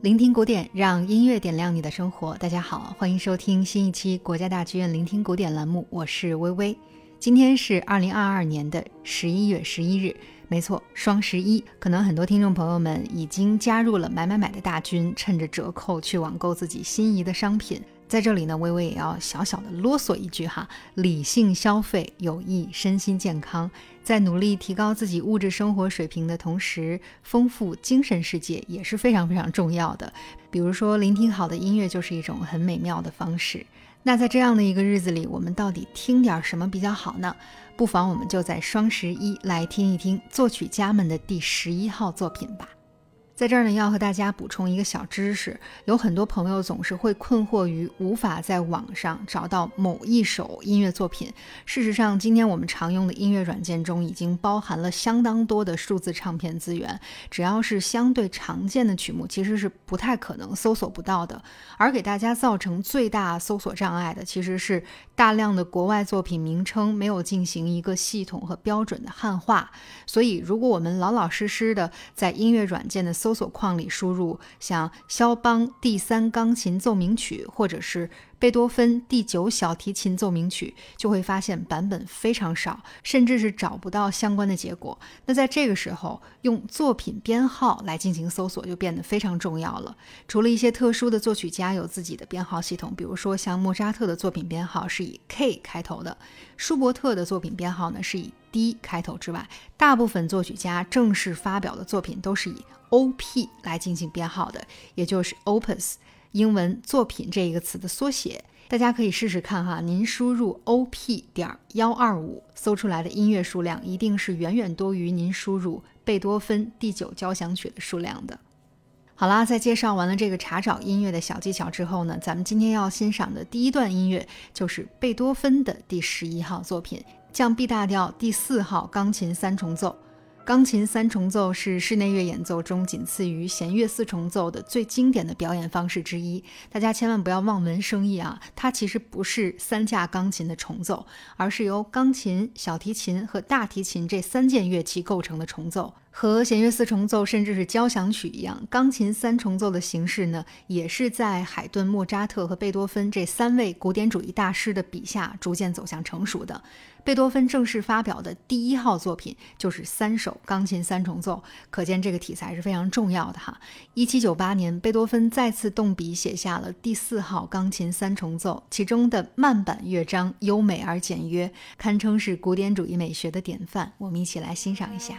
聆听古典，让音乐点亮你的生活。大家好，欢迎收听新一期国家大剧院聆听古典栏目，我是微微。今天是二零二二年的十一月十一日，没错，双十一。可能很多听众朋友们已经加入了买买买的大军，趁着折扣去网购自己心仪的商品。在这里呢，微微也要小小的啰嗦一句哈：理性消费有益身心健康，在努力提高自己物质生活水平的同时，丰富精神世界也是非常非常重要的。比如说，聆听好的音乐就是一种很美妙的方式。那在这样的一个日子里，我们到底听点什么比较好呢？不妨我们就在双十一来听一听作曲家们的第十一号作品吧。在这儿呢，要和大家补充一个小知识，有很多朋友总是会困惑于无法在网上找到某一首音乐作品。事实上，今天我们常用的音乐软件中已经包含了相当多的数字唱片资源，只要是相对常见的曲目，其实是不太可能搜索不到的。而给大家造成最大搜索障碍的，其实是大量的国外作品名称没有进行一个系统和标准的汉化。所以，如果我们老老实实的在音乐软件的搜搜索框里输入像肖邦第三钢琴奏鸣曲，或者是贝多芬第九小提琴奏鸣曲，就会发现版本非常少，甚至是找不到相关的结果。那在这个时候，用作品编号来进行搜索就变得非常重要了。除了一些特殊的作曲家有自己的编号系统，比如说像莫扎特的作品编号是以 K 开头的，舒伯特的作品编号呢是以 D 开头之外，大部分作曲家正式发表的作品都是以 O.P. 来进行编号的，也就是 Opus，英文作品这一个词的缩写。大家可以试试看哈，您输入 O.P. 点幺二五，搜出来的音乐数量一定是远远多于您输入贝多芬第九交响曲的数量的。好啦，在介绍完了这个查找音乐的小技巧之后呢，咱们今天要欣赏的第一段音乐就是贝多芬的第十一号作品，降 B 大调第四号钢琴三重奏。钢琴三重奏是室内乐演奏中仅次于弦乐四重奏的最经典的表演方式之一。大家千万不要望文生义啊！它其实不是三架钢琴的重奏，而是由钢琴、小提琴和大提琴这三件乐器构成的重奏。和弦乐四重奏甚至是交响曲一样，钢琴三重奏的形式呢，也是在海顿、莫扎特和贝多芬这三位古典主义大师的笔下逐渐走向成熟的。贝多芬正式发表的第一号作品就是三首钢琴三重奏，可见这个题材是非常重要的哈。一七九八年，贝多芬再次动笔写下了第四号钢琴三重奏，其中的慢板乐章优美而简约，堪称是古典主义美学的典范。我们一起来欣赏一下。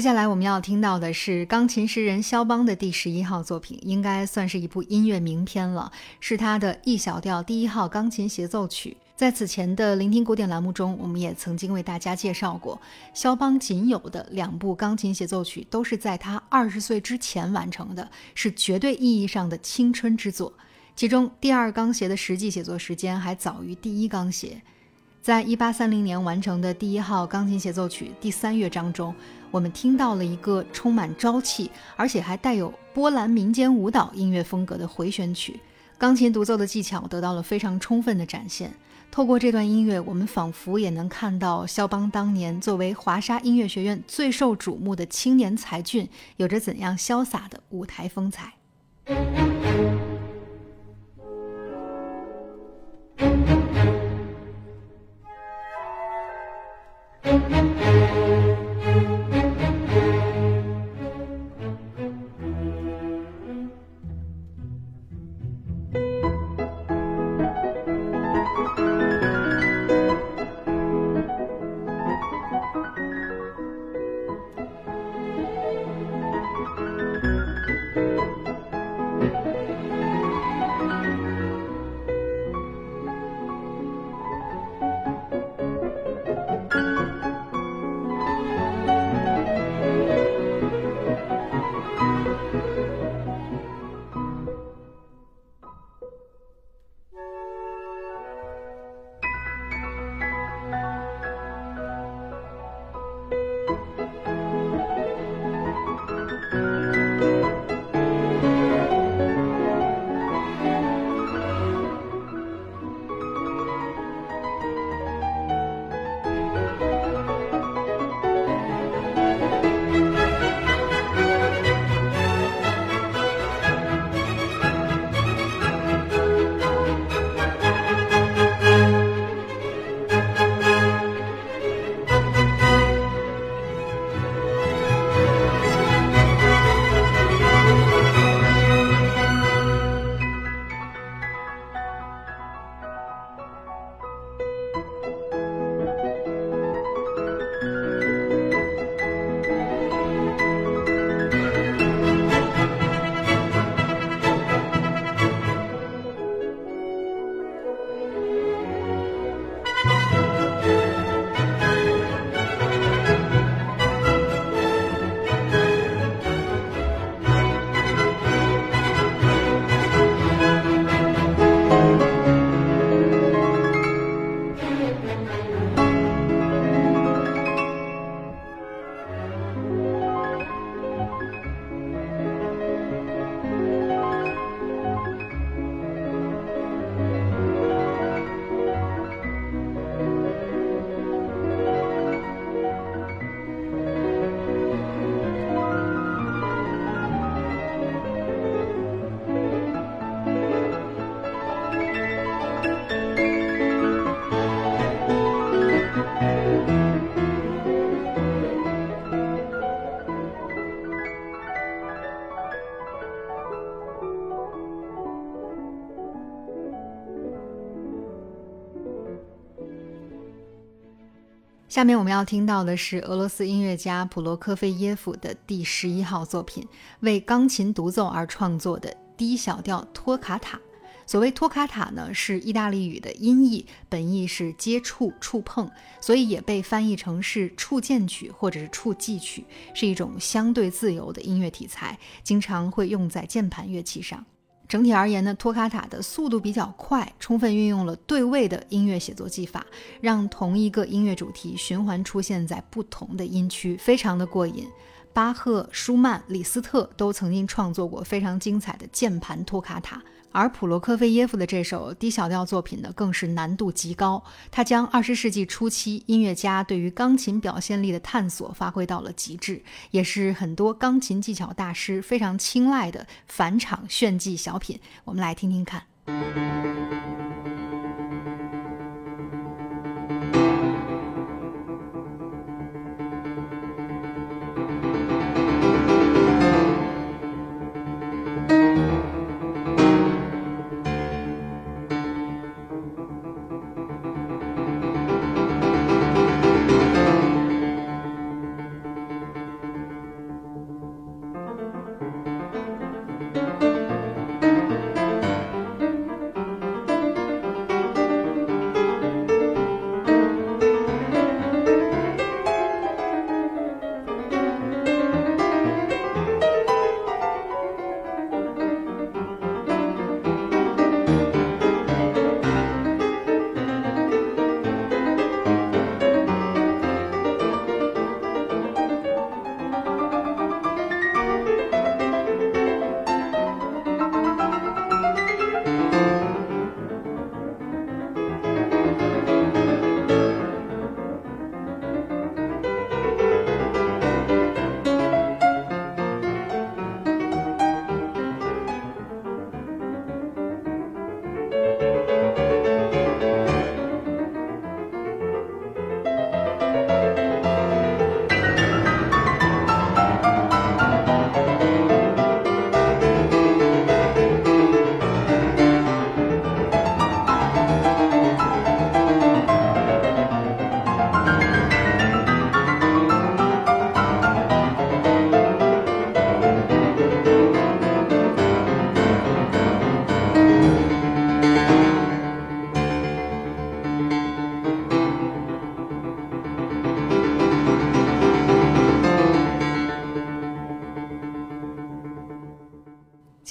接下来我们要听到的是钢琴诗人肖邦的第十一号作品，应该算是一部音乐名篇了，是他的 E 小调第一号钢琴协奏曲。在此前的聆听古典栏目中，我们也曾经为大家介绍过，肖邦仅有的两部钢琴协奏曲都是在他二十岁之前完成的，是绝对意义上的青春之作。其中第二钢协的实际写作时间还早于第一钢协。在一八三零年完成的第一号钢琴协奏曲第三乐章中，我们听到了一个充满朝气，而且还带有波兰民间舞蹈音乐风格的回旋曲。钢琴独奏的技巧得到了非常充分的展现。透过这段音乐，我们仿佛也能看到肖邦当年作为华沙音乐学院最受瞩目的青年才俊，有着怎样潇洒的舞台风采。下面我们要听到的是俄罗斯音乐家普罗科菲耶夫的第十一号作品，为钢琴独奏而创作的 D 小调托卡塔。所谓托卡塔呢，是意大利语的音译，本意是接触、触碰，所以也被翻译成是触键曲或者是触记曲，是一种相对自由的音乐题材，经常会用在键盘乐器上。整体而言呢，托卡塔的速度比较快，充分运用了对位的音乐写作技法，让同一个音乐主题循环出现在不同的音区，非常的过瘾。巴赫、舒曼、李斯特都曾经创作过非常精彩的键盘托卡塔。而普罗科菲耶夫的这首低小调作品呢，更是难度极高。他将二十世纪初期音乐家对于钢琴表现力的探索发挥到了极致，也是很多钢琴技巧大师非常青睐的返场炫技小品。我们来听听看。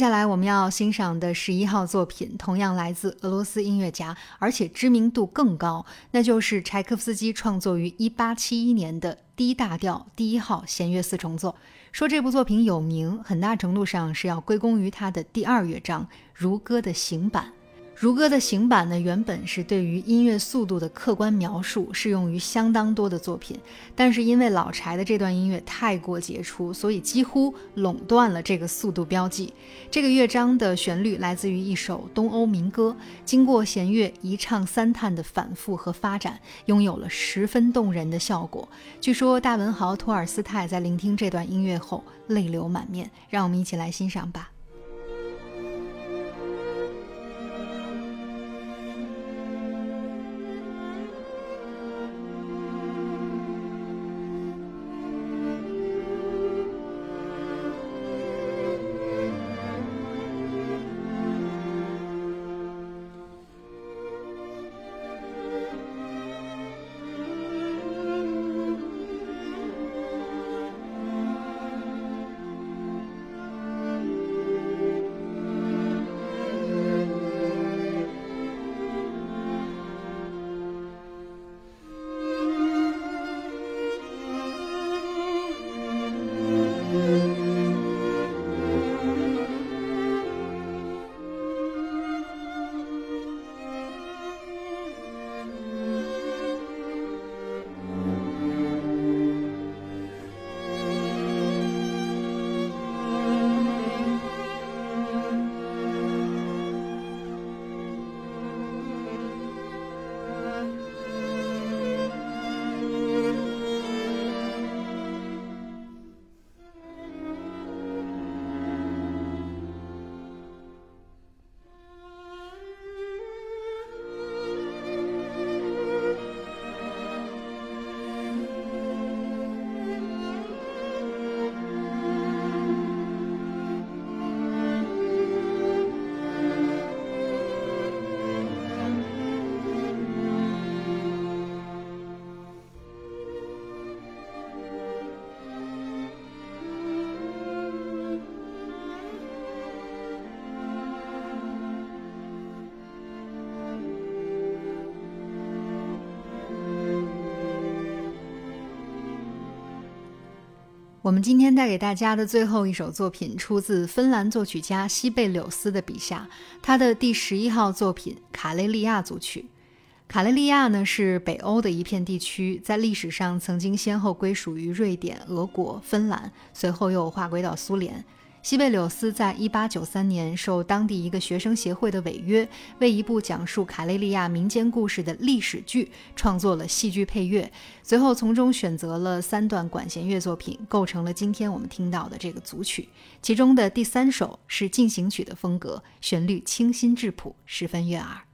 下来我们要欣赏的十一号作品，同样来自俄罗斯音乐家，而且知名度更高，那就是柴可夫斯基创作于一八七一年的 D 大调第一号弦乐四重奏。说这部作品有名，很大程度上是要归功于他的第二乐章《如歌》的行板。如歌的行板呢，原本是对于音乐速度的客观描述，适用于相当多的作品。但是因为老柴的这段音乐太过杰出，所以几乎垄断了这个速度标记。这个乐章的旋律来自于一首东欧民歌，经过弦乐一唱三叹的反复和发展，拥有了十分动人的效果。据说大文豪托尔斯泰在聆听这段音乐后泪流满面。让我们一起来欣赏吧。我们今天带给大家的最后一首作品，出自芬兰作曲家西贝柳斯的笔下，他的第十一号作品《卡累利亚组曲》。卡累利亚呢是北欧的一片地区，在历史上曾经先后归属于瑞典、俄国、芬兰，随后又划归到苏联。西贝柳斯在一八九三年受当地一个学生协会的委约，为一部讲述卡累利亚民间故事的历史剧创作了戏剧配乐，随后从中选择了三段管弦乐作品，构成了今天我们听到的这个组曲。其中的第三首是进行曲的风格，旋律清新质朴，十分悦耳。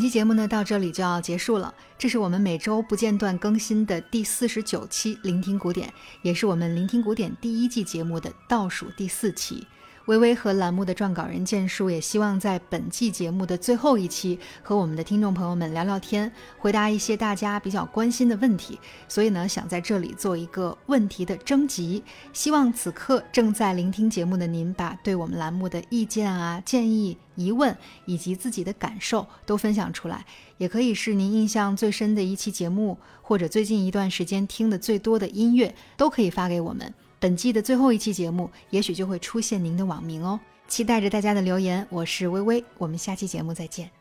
本期节目呢到这里就要结束了，这是我们每周不间断更新的第四十九期聆听古典，也是我们聆听古典第一季节目的倒数第四期。微微和栏目的撰稿人建叔也希望在本季节目的最后一期和我们的听众朋友们聊聊天，回答一些大家比较关心的问题。所以呢，想在这里做一个问题的征集，希望此刻正在聆听节目的您，把对我们栏目的意见啊、建议、疑问以及自己的感受都分享出来，也可以是您印象最深的一期节目，或者最近一段时间听的最多的音乐，都可以发给我们。本季的最后一期节目，也许就会出现您的网名哦，期待着大家的留言。我是微微，我们下期节目再见。